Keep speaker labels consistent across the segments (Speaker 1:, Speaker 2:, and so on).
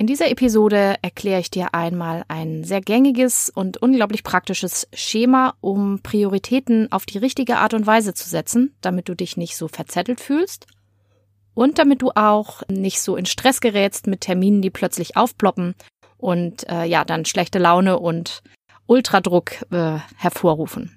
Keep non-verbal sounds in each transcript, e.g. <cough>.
Speaker 1: In dieser Episode erkläre ich dir einmal ein sehr gängiges und unglaublich praktisches Schema, um Prioritäten auf die richtige Art und Weise zu setzen, damit du dich nicht so verzettelt fühlst und damit du auch nicht so in Stress gerätst mit Terminen, die plötzlich aufploppen und äh, ja, dann schlechte Laune und Ultradruck äh, hervorrufen.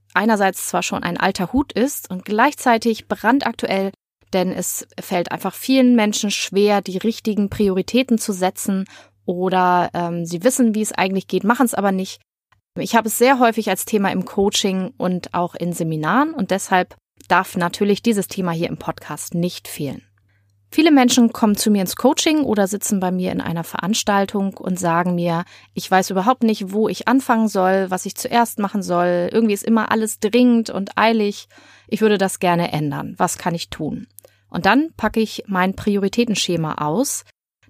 Speaker 1: einerseits zwar schon ein alter Hut ist und gleichzeitig brandaktuell, denn es fällt einfach vielen Menschen schwer, die richtigen Prioritäten zu setzen oder ähm, sie wissen, wie es eigentlich geht, machen es aber nicht. Ich habe es sehr häufig als Thema im Coaching und auch in Seminaren und deshalb darf natürlich dieses Thema hier im Podcast nicht fehlen. Viele Menschen kommen zu mir ins Coaching oder sitzen bei mir in einer Veranstaltung und sagen mir, ich weiß überhaupt nicht, wo ich anfangen soll, was ich zuerst machen soll. Irgendwie ist immer alles dringend und eilig. Ich würde das gerne ändern. Was kann ich tun? Und dann packe ich mein Prioritätenschema aus.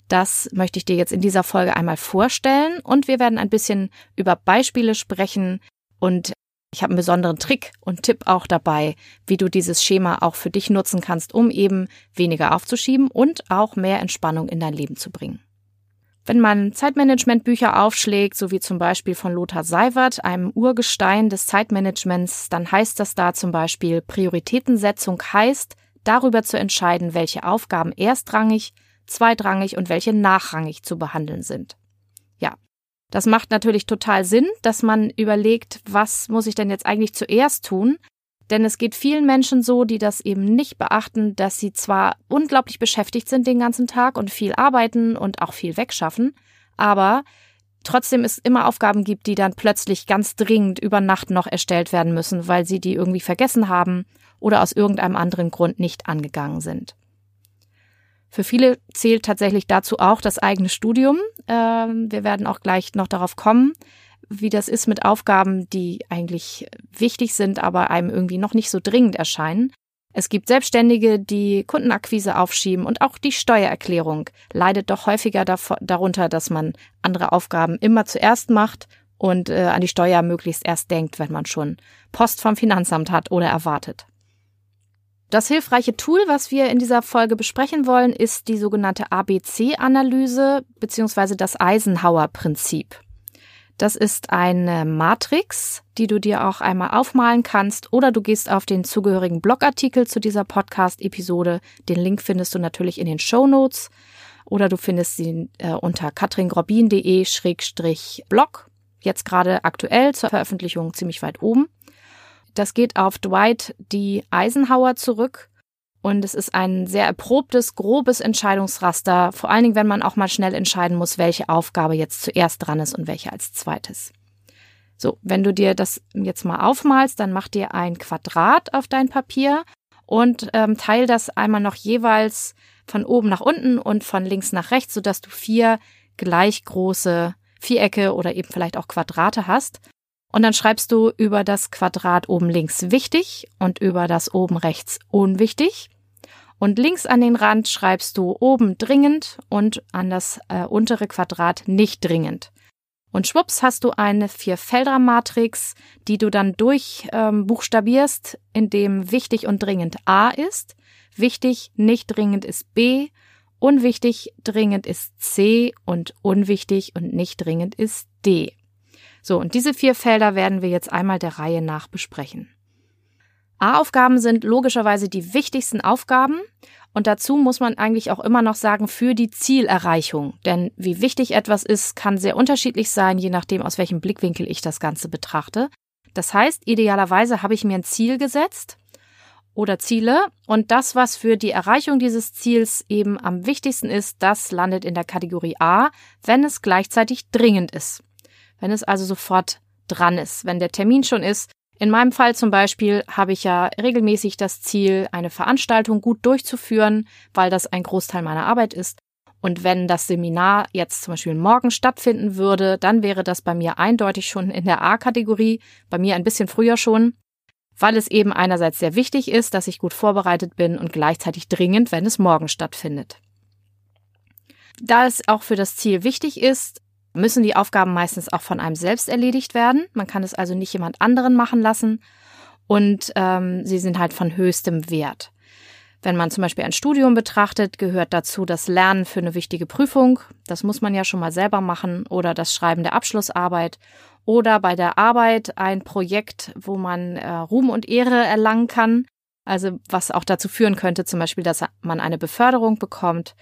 Speaker 1: Das möchte ich dir jetzt in dieser Folge einmal vorstellen und wir werden ein bisschen über Beispiele sprechen und ich habe einen besonderen Trick und Tipp auch dabei, wie du dieses Schema auch für dich nutzen kannst, um eben weniger aufzuschieben und auch mehr Entspannung in dein Leben zu bringen. Wenn man Zeitmanagementbücher aufschlägt, so wie zum Beispiel von Lothar Seiwert, einem Urgestein des Zeitmanagements, dann heißt das da zum Beispiel Prioritätensetzung heißt, darüber zu entscheiden, welche Aufgaben erstrangig, zweitrangig und welche nachrangig zu behandeln sind. Ja, das macht natürlich total Sinn, dass man überlegt, was muss ich denn jetzt eigentlich zuerst tun? Denn es geht vielen Menschen so, die das eben nicht beachten, dass sie zwar unglaublich beschäftigt sind den ganzen Tag und viel arbeiten und auch viel wegschaffen, aber trotzdem es immer Aufgaben gibt, die dann plötzlich ganz dringend über Nacht noch erstellt werden müssen, weil sie die irgendwie vergessen haben oder aus irgendeinem anderen Grund nicht angegangen sind. Für viele zählt tatsächlich dazu auch das eigene Studium. Ähm, wir werden auch gleich noch darauf kommen, wie das ist mit Aufgaben, die eigentlich wichtig sind, aber einem irgendwie noch nicht so dringend erscheinen. Es gibt Selbstständige, die Kundenakquise aufschieben und auch die Steuererklärung leidet doch häufiger darunter, dass man andere Aufgaben immer zuerst macht und äh, an die Steuer möglichst erst denkt, wenn man schon Post vom Finanzamt hat oder erwartet. Das hilfreiche Tool, was wir in dieser Folge besprechen wollen, ist die sogenannte ABC-Analyse bzw. das Eisenhower-Prinzip. Das ist eine Matrix, die du dir auch einmal aufmalen kannst oder du gehst auf den zugehörigen Blogartikel zu dieser Podcast-Episode. Den Link findest du natürlich in den Show Notes oder du findest sie äh, unter katringrobin.de-blog. Jetzt gerade aktuell zur Veröffentlichung ziemlich weit oben. Das geht auf Dwight D. Eisenhower zurück. Und es ist ein sehr erprobtes, grobes Entscheidungsraster, vor allen Dingen, wenn man auch mal schnell entscheiden muss, welche Aufgabe jetzt zuerst dran ist und welche als zweites. So, wenn du dir das jetzt mal aufmalst, dann mach dir ein Quadrat auf dein Papier und ähm, teil das einmal noch jeweils von oben nach unten und von links nach rechts, sodass du vier gleich große Vierecke oder eben vielleicht auch Quadrate hast. Und dann schreibst du über das Quadrat oben links wichtig und über das oben rechts unwichtig. Und links an den Rand schreibst du oben dringend und an das äh, untere Quadrat nicht dringend. Und schwupps hast du eine Vierfelder-Matrix, die du dann durchbuchstabierst, ähm, indem wichtig und dringend A ist, wichtig, nicht dringend ist B, unwichtig, dringend ist C und unwichtig und nicht dringend ist D. So, und diese vier Felder werden wir jetzt einmal der Reihe nach besprechen. A-Aufgaben sind logischerweise die wichtigsten Aufgaben und dazu muss man eigentlich auch immer noch sagen für die Zielerreichung. Denn wie wichtig etwas ist, kann sehr unterschiedlich sein, je nachdem, aus welchem Blickwinkel ich das Ganze betrachte. Das heißt, idealerweise habe ich mir ein Ziel gesetzt oder Ziele und das, was für die Erreichung dieses Ziels eben am wichtigsten ist, das landet in der Kategorie A, wenn es gleichzeitig dringend ist. Wenn es also sofort dran ist, wenn der Termin schon ist, In meinem Fall zum Beispiel habe ich ja regelmäßig das Ziel, eine Veranstaltung gut durchzuführen, weil das ein Großteil meiner Arbeit ist. Und wenn das Seminar jetzt zum Beispiel morgen stattfinden würde, dann wäre das bei mir eindeutig schon in der A-Kategorie, bei mir ein bisschen früher schon, weil es eben einerseits sehr wichtig ist, dass ich gut vorbereitet bin und gleichzeitig dringend, wenn es morgen stattfindet. Da es auch für das Ziel wichtig ist, müssen die Aufgaben meistens auch von einem selbst erledigt werden. Man kann es also nicht jemand anderen machen lassen und ähm, sie sind halt von höchstem Wert. Wenn man zum Beispiel ein Studium betrachtet, gehört dazu das Lernen für eine wichtige Prüfung. Das muss man ja schon mal selber machen oder das Schreiben der Abschlussarbeit oder bei der Arbeit ein Projekt, wo man äh, Ruhm und Ehre erlangen kann. Also was auch dazu führen könnte, zum Beispiel, dass man eine Beförderung bekommt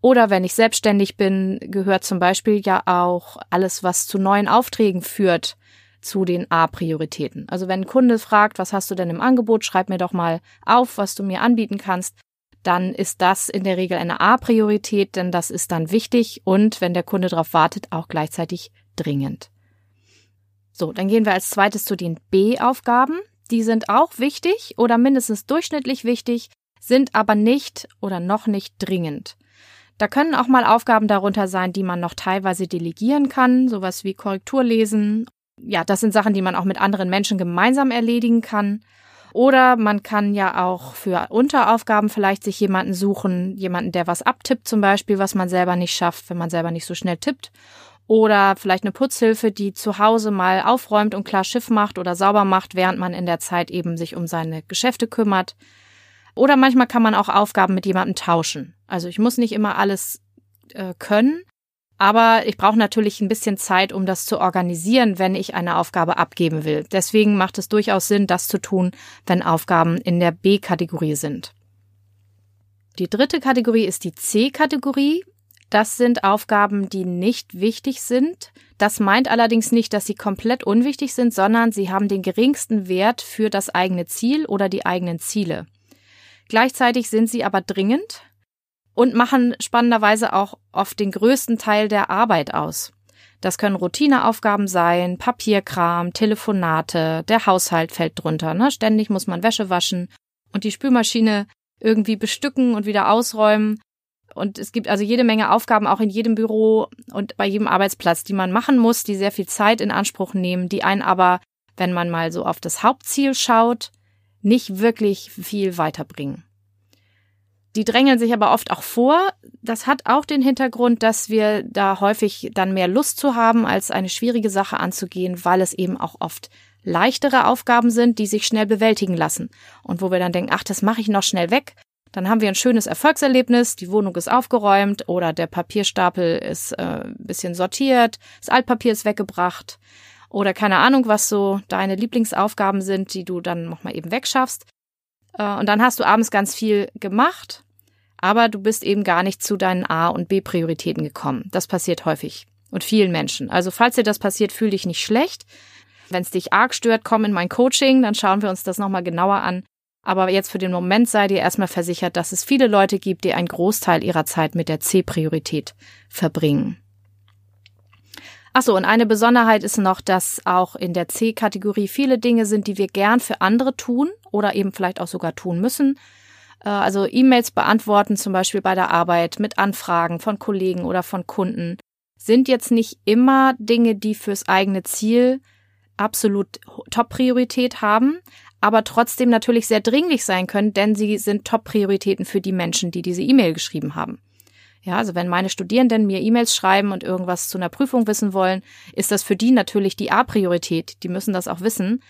Speaker 1: oder wenn ich selbstständig bin, gehört zum Beispiel ja auch alles, was zu neuen Aufträgen führt, zu den A-Prioritäten. Also wenn ein Kunde fragt, was hast du denn im Angebot, schreib mir doch mal auf, was du mir anbieten kannst, dann ist das in der Regel eine A-Priorität, denn das ist dann wichtig und wenn der Kunde darauf wartet, auch gleichzeitig dringend. So, dann gehen wir als zweites zu den B-Aufgaben. Die sind auch wichtig oder mindestens durchschnittlich wichtig, sind aber nicht oder noch nicht dringend. Da können auch mal Aufgaben darunter sein, die man noch teilweise delegieren kann, sowas wie Korrektur lesen. Ja, das sind Sachen, die man auch mit anderen Menschen gemeinsam erledigen kann. Oder man kann ja auch für Unteraufgaben vielleicht sich jemanden suchen, jemanden, der was abtippt zum Beispiel, was man selber nicht schafft, wenn man selber nicht so schnell tippt. Oder vielleicht eine Putzhilfe, die zu Hause mal aufräumt und klar Schiff macht oder sauber macht, während man in der Zeit eben sich um seine Geschäfte kümmert. Oder manchmal kann man auch Aufgaben mit jemandem tauschen. Also ich muss nicht immer alles äh, können, aber ich brauche natürlich ein bisschen Zeit, um das zu organisieren, wenn ich eine Aufgabe abgeben will. Deswegen macht es durchaus Sinn, das zu tun, wenn Aufgaben in der B-Kategorie sind. Die dritte Kategorie ist die C-Kategorie. Das sind Aufgaben, die nicht wichtig sind. Das meint allerdings nicht, dass sie komplett unwichtig sind, sondern sie haben den geringsten Wert für das eigene Ziel oder die eigenen Ziele. Gleichzeitig sind sie aber dringend und machen spannenderweise auch oft den größten Teil der Arbeit aus. Das können Routineaufgaben sein, Papierkram, Telefonate, der Haushalt fällt drunter. Ne? Ständig muss man Wäsche waschen und die Spülmaschine irgendwie bestücken und wieder ausräumen. Und es gibt also jede Menge Aufgaben auch in jedem Büro und bei jedem Arbeitsplatz, die man machen muss, die sehr viel Zeit in Anspruch nehmen, die einen aber, wenn man mal so auf das Hauptziel schaut, nicht wirklich viel weiterbringen. Die drängeln sich aber oft auch vor. Das hat auch den Hintergrund, dass wir da häufig dann mehr Lust zu haben, als eine schwierige Sache anzugehen, weil es eben auch oft leichtere Aufgaben sind, die sich schnell bewältigen lassen. Und wo wir dann denken, ach, das mache ich noch schnell weg. Dann haben wir ein schönes Erfolgserlebnis, die Wohnung ist aufgeräumt oder der Papierstapel ist äh, ein bisschen sortiert, das Altpapier ist weggebracht oder keine Ahnung, was so deine Lieblingsaufgaben sind, die du dann nochmal eben wegschaffst. Äh, und dann hast du abends ganz viel gemacht, aber du bist eben gar nicht zu deinen A- und B-Prioritäten gekommen. Das passiert häufig und vielen Menschen. Also falls dir das passiert, fühl dich nicht schlecht. Wenn es dich arg stört, komm in mein Coaching, dann schauen wir uns das nochmal genauer an. Aber jetzt für den Moment sei dir erstmal versichert, dass es viele Leute gibt, die einen Großteil ihrer Zeit mit der C-Priorität verbringen. Achso, und eine Besonderheit ist noch, dass auch in der C-Kategorie viele Dinge sind, die wir gern für andere tun oder eben vielleicht auch sogar tun müssen. Äh, also E-Mails beantworten, zum Beispiel bei der Arbeit mit Anfragen von Kollegen oder von Kunden, sind jetzt nicht immer Dinge, die fürs eigene Ziel absolut Top-Priorität haben, aber trotzdem natürlich sehr dringlich sein können, denn sie sind Top-Prioritäten für die Menschen, die diese E-Mail geschrieben haben. Ja, also wenn meine Studierenden mir E-Mails schreiben und irgendwas zu einer Prüfung wissen wollen, ist das für die natürlich die A-Priorität. Die müssen das auch wissen.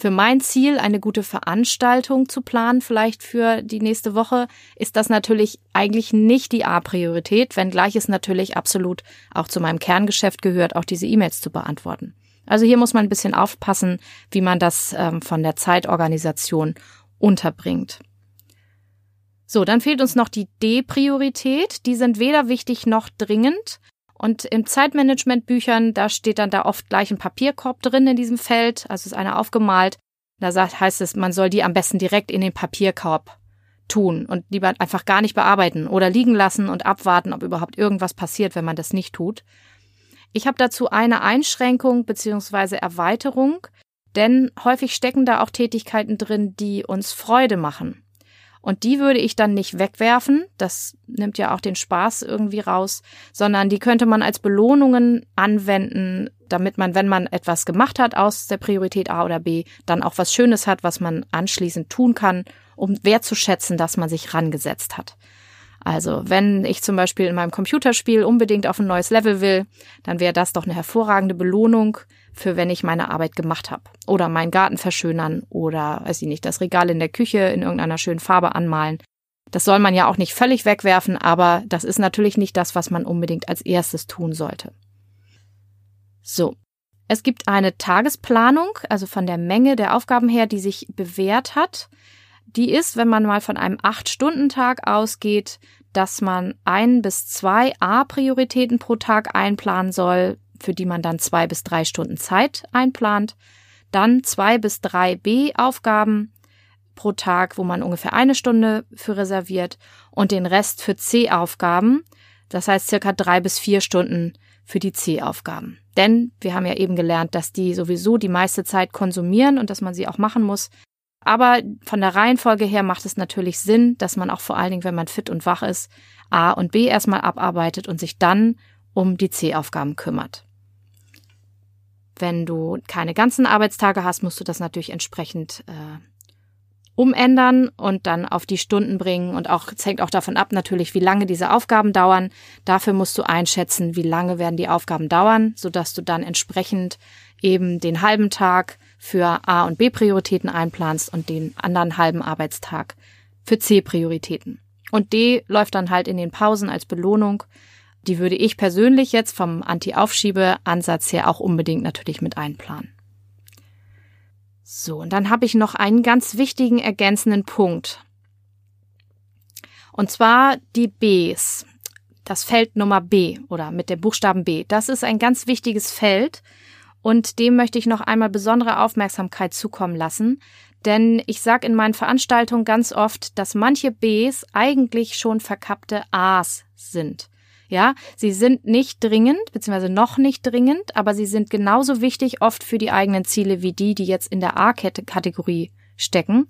Speaker 1: Für mein Ziel, eine gute Veranstaltung zu planen, vielleicht für die nächste Woche, ist das natürlich eigentlich nicht die A-Priorität, wenngleich es natürlich absolut auch zu meinem Kerngeschäft gehört, auch diese E-Mails zu beantworten. Also hier muss man ein bisschen aufpassen, wie man das ähm, von der Zeitorganisation unterbringt. So, dann fehlt uns noch die D-Priorität. Die sind weder wichtig noch dringend. Und im Zeitmanagement-Büchern, da steht dann da oft gleich ein Papierkorb drin in diesem Feld. Also ist einer aufgemalt. Da sagt, heißt es, man soll die am besten direkt in den Papierkorb tun und lieber einfach gar nicht bearbeiten oder liegen lassen und abwarten, ob überhaupt irgendwas passiert, wenn man das nicht tut. Ich habe dazu eine Einschränkung beziehungsweise Erweiterung. Denn häufig stecken da auch Tätigkeiten drin, die uns Freude machen. Und die würde ich dann nicht wegwerfen, das nimmt ja auch den Spaß irgendwie raus, sondern die könnte man als Belohnungen anwenden, damit man, wenn man etwas gemacht hat aus der Priorität A oder B, dann auch was Schönes hat, was man anschließend tun kann, um wertzuschätzen, dass man sich rangesetzt hat. Also, wenn ich zum Beispiel in meinem Computerspiel unbedingt auf ein neues Level will, dann wäre das doch eine hervorragende Belohnung für wenn ich meine Arbeit gemacht habe. Oder meinen Garten verschönern oder, weiß ich nicht, das Regal in der Küche in irgendeiner schönen Farbe anmalen. Das soll man ja auch nicht völlig wegwerfen, aber das ist natürlich nicht das, was man unbedingt als erstes tun sollte. So. Es gibt eine Tagesplanung, also von der Menge der Aufgaben her, die sich bewährt hat. Die ist, wenn man mal von einem Acht-Stunden-Tag ausgeht, dass man ein bis zwei A-Prioritäten pro Tag einplanen soll, für die man dann zwei bis drei Stunden Zeit einplant. Dann zwei bis drei B-Aufgaben pro Tag, wo man ungefähr eine Stunde für reserviert und den Rest für C-Aufgaben. Das heißt circa drei bis vier Stunden für die C-Aufgaben. Denn wir haben ja eben gelernt, dass die sowieso die meiste Zeit konsumieren und dass man sie auch machen muss. Aber von der Reihenfolge her macht es natürlich Sinn, dass man auch vor allen Dingen, wenn man fit und wach ist, A und B erstmal abarbeitet und sich dann um die C-Aufgaben kümmert. Wenn du keine ganzen Arbeitstage hast, musst du das natürlich entsprechend äh, umändern und dann auf die Stunden bringen. Und auch, es hängt auch davon ab, natürlich, wie lange diese Aufgaben dauern. Dafür musst du einschätzen, wie lange werden die Aufgaben dauern, sodass du dann entsprechend eben den halben Tag für A- und B-Prioritäten einplanst und den anderen halben Arbeitstag für C-Prioritäten. Und D läuft dann halt in den Pausen als Belohnung die würde ich persönlich jetzt vom Anti-Aufschiebe-Ansatz her auch unbedingt natürlich mit einplanen. So, und dann habe ich noch einen ganz wichtigen ergänzenden Punkt. Und zwar die Bs. Das Feld Nummer B oder mit dem Buchstaben B. Das ist ein ganz wichtiges Feld und dem möchte ich noch einmal besondere Aufmerksamkeit zukommen lassen, denn ich sage in meinen Veranstaltungen ganz oft, dass manche Bs eigentlich schon verkappte As sind. Ja, sie sind nicht dringend, beziehungsweise noch nicht dringend, aber sie sind genauso wichtig oft für die eigenen Ziele wie die, die jetzt in der A-Kategorie stecken.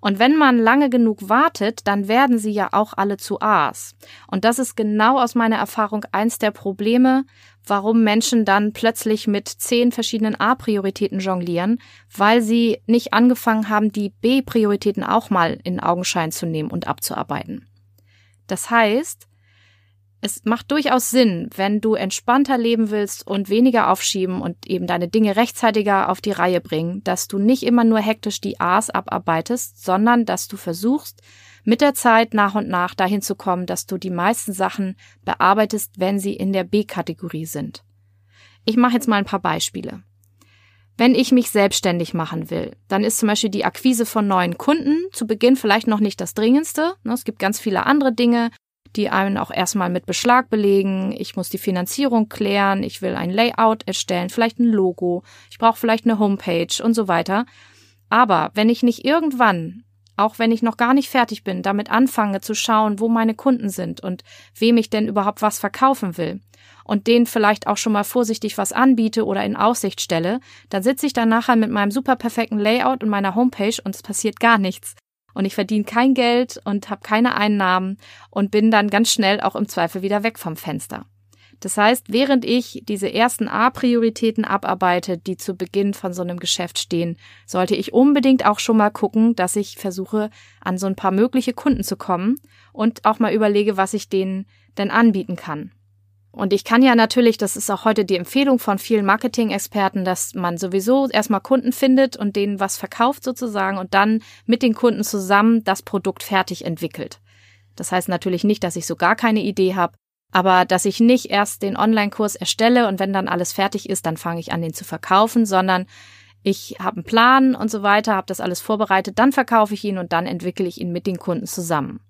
Speaker 1: Und wenn man lange genug wartet, dann werden sie ja auch alle zu A's. Und das ist genau aus meiner Erfahrung eins der Probleme, warum Menschen dann plötzlich mit zehn verschiedenen A-Prioritäten jonglieren, weil sie nicht angefangen haben, die B-Prioritäten auch mal in Augenschein zu nehmen und abzuarbeiten. Das heißt, es macht durchaus Sinn, wenn du entspannter leben willst und weniger aufschieben und eben deine Dinge rechtzeitiger auf die Reihe bringen, dass du nicht immer nur hektisch die A's abarbeitest, sondern dass du versuchst, mit der Zeit nach und nach dahin zu kommen, dass du die meisten Sachen bearbeitest, wenn sie in der B-Kategorie sind. Ich mache jetzt mal ein paar Beispiele. Wenn ich mich selbstständig machen will, dann ist zum Beispiel die Akquise von neuen Kunden zu Beginn vielleicht noch nicht das Dringendste. Es gibt ganz viele andere Dinge, die einen auch erstmal mit Beschlag belegen. Ich muss die Finanzierung klären, ich will ein Layout erstellen, vielleicht ein Logo, ich brauche vielleicht eine Homepage und so weiter. Aber wenn ich nicht irgendwann, auch wenn ich noch gar nicht fertig bin, damit anfange zu schauen, wo meine Kunden sind und wem ich denn überhaupt was verkaufen will und denen vielleicht auch schon mal vorsichtig was anbiete oder in Aussicht stelle, dann sitze ich dann nachher mit meinem super perfekten Layout und meiner Homepage und es passiert gar nichts und ich verdiene kein Geld und habe keine Einnahmen und bin dann ganz schnell auch im Zweifel wieder weg vom Fenster. Das heißt, während ich diese ersten A-Prioritäten abarbeite, die zu Beginn von so einem Geschäft stehen, sollte ich unbedingt auch schon mal gucken, dass ich versuche, an so ein paar mögliche Kunden zu kommen und auch mal überlege, was ich denen denn anbieten kann. Und ich kann ja natürlich, das ist auch heute die Empfehlung von vielen Marketing-Experten, dass man sowieso erstmal Kunden findet und denen was verkauft sozusagen und dann mit den Kunden zusammen das Produkt fertig entwickelt. Das heißt natürlich nicht, dass ich so gar keine Idee habe, aber dass ich nicht erst den Online-Kurs erstelle und wenn dann alles fertig ist, dann fange ich an, den zu verkaufen, sondern ich habe einen Plan und so weiter, habe das alles vorbereitet, dann verkaufe ich ihn und dann entwickle ich ihn mit den Kunden zusammen.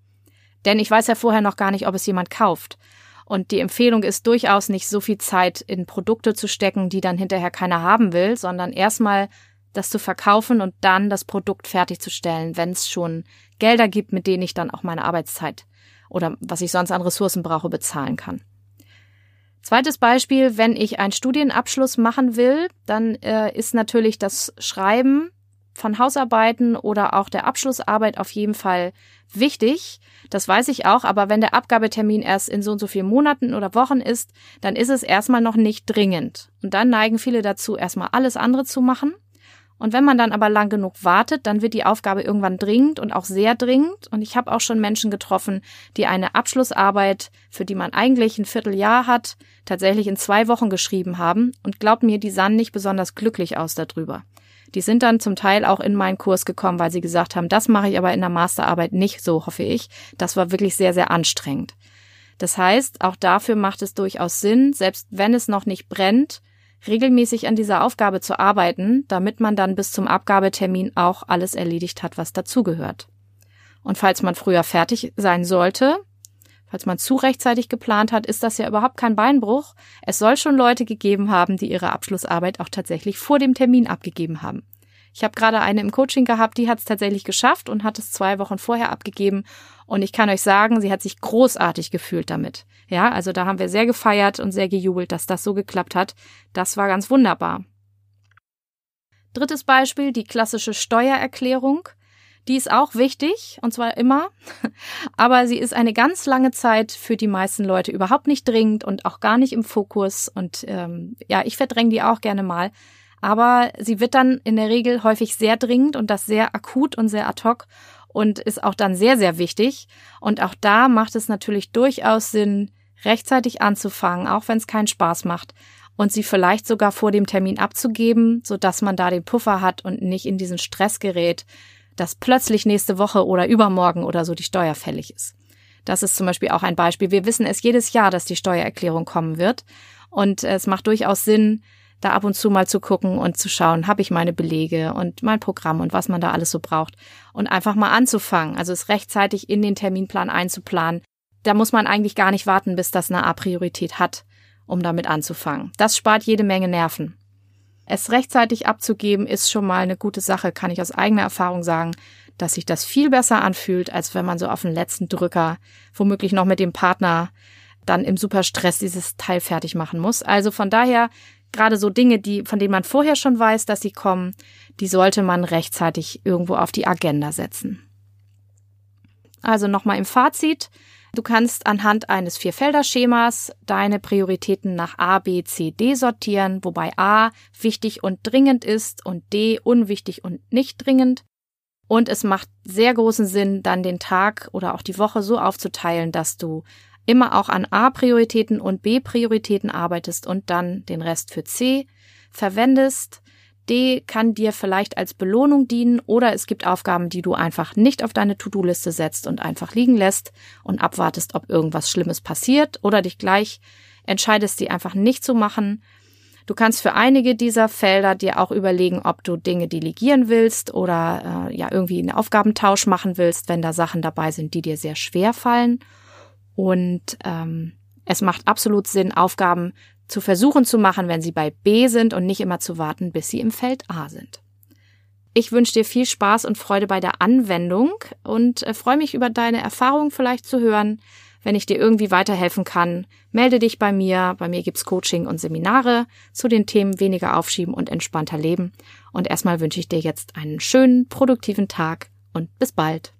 Speaker 1: Denn ich weiß ja vorher noch gar nicht, ob es jemand kauft. Und die Empfehlung ist durchaus nicht so viel Zeit in Produkte zu stecken, die dann hinterher keiner haben will, sondern erstmal das zu verkaufen und dann das Produkt fertigzustellen, wenn es schon Gelder gibt, mit denen ich dann auch meine Arbeitszeit oder was ich sonst an Ressourcen brauche, bezahlen kann. Zweites Beispiel, wenn ich einen Studienabschluss machen will, dann äh, ist natürlich das Schreiben von Hausarbeiten oder auch der Abschlussarbeit auf jeden Fall wichtig. Das weiß ich auch, aber wenn der Abgabetermin erst in so und so vielen Monaten oder Wochen ist, dann ist es erstmal noch nicht dringend. Und dann neigen viele dazu, erstmal alles andere zu machen. Und wenn man dann aber lang genug wartet, dann wird die Aufgabe irgendwann dringend und auch sehr dringend. Und ich habe auch schon Menschen getroffen, die eine Abschlussarbeit, für die man eigentlich ein Vierteljahr hat, tatsächlich in zwei Wochen geschrieben haben. Und glaubt mir, die sahen nicht besonders glücklich aus darüber. Die sind dann zum Teil auch in meinen Kurs gekommen, weil sie gesagt haben, das mache ich aber in der Masterarbeit nicht so, hoffe ich. Das war wirklich sehr, sehr anstrengend. Das heißt, auch dafür macht es durchaus Sinn, selbst wenn es noch nicht brennt, regelmäßig an dieser Aufgabe zu arbeiten, damit man dann bis zum Abgabetermin auch alles erledigt hat, was dazugehört. Und falls man früher fertig sein sollte, falls man zu rechtzeitig geplant hat, ist das ja überhaupt kein Beinbruch. Es soll schon Leute gegeben haben, die ihre Abschlussarbeit auch tatsächlich vor dem Termin abgegeben haben. Ich habe gerade eine im Coaching gehabt, die hat es tatsächlich geschafft und hat es zwei Wochen vorher abgegeben. Und ich kann euch sagen, sie hat sich großartig gefühlt damit. Ja, also da haben wir sehr gefeiert und sehr gejubelt, dass das so geklappt hat. Das war ganz wunderbar. Drittes Beispiel, die klassische Steuererklärung. Die ist auch wichtig, und zwar immer, <laughs> aber sie ist eine ganz lange Zeit für die meisten Leute überhaupt nicht dringend und auch gar nicht im Fokus. Und ähm, ja, ich verdränge die auch gerne mal. Aber sie wird dann in der Regel häufig sehr dringend und das sehr akut und sehr ad hoc und ist auch dann sehr, sehr wichtig. Und auch da macht es natürlich durchaus Sinn, rechtzeitig anzufangen, auch wenn es keinen Spaß macht und sie vielleicht sogar vor dem Termin abzugeben, so dass man da den Puffer hat und nicht in diesen Stress gerät, dass plötzlich nächste Woche oder übermorgen oder so die Steuer fällig ist. Das ist zum Beispiel auch ein Beispiel. Wir wissen es jedes Jahr, dass die Steuererklärung kommen wird. Und es macht durchaus Sinn, da ab und zu mal zu gucken und zu schauen, habe ich meine Belege und mein Programm und was man da alles so braucht. Und einfach mal anzufangen, also es rechtzeitig in den Terminplan einzuplanen. Da muss man eigentlich gar nicht warten, bis das eine A-Priorität hat, um damit anzufangen. Das spart jede Menge Nerven. Es rechtzeitig abzugeben ist schon mal eine gute Sache, kann ich aus eigener Erfahrung sagen, dass sich das viel besser anfühlt, als wenn man so auf den letzten Drücker, womöglich noch mit dem Partner, dann im Superstress dieses Teil fertig machen muss. Also von daher, gerade so Dinge, die, von denen man vorher schon weiß, dass sie kommen, die sollte man rechtzeitig irgendwo auf die Agenda setzen. Also nochmal im Fazit. Du kannst anhand eines Vierfelder-Schemas deine Prioritäten nach A, B, C, D sortieren, wobei A wichtig und dringend ist und D unwichtig und nicht dringend. Und es macht sehr großen Sinn, dann den Tag oder auch die Woche so aufzuteilen, dass du immer auch an A-Prioritäten und B-Prioritäten arbeitest und dann den Rest für C verwendest. D kann dir vielleicht als Belohnung dienen oder es gibt Aufgaben, die du einfach nicht auf deine To-Do-Liste setzt und einfach liegen lässt und abwartest, ob irgendwas Schlimmes passiert oder dich gleich entscheidest, die einfach nicht zu machen. Du kannst für einige dieser Felder dir auch überlegen, ob du Dinge delegieren willst oder äh, ja irgendwie einen Aufgabentausch machen willst, wenn da Sachen dabei sind, die dir sehr schwer fallen. Und ähm, es macht absolut Sinn, Aufgaben zu versuchen zu machen, wenn sie bei B sind und nicht immer zu warten, bis sie im Feld A sind. Ich wünsche dir viel Spaß und Freude bei der Anwendung und äh, freue mich über deine Erfahrungen vielleicht zu hören. Wenn ich dir irgendwie weiterhelfen kann, melde dich bei mir. Bei mir gibt's Coaching und Seminare zu den Themen weniger aufschieben und entspannter leben. Und erstmal wünsche ich dir jetzt einen schönen, produktiven Tag und bis bald.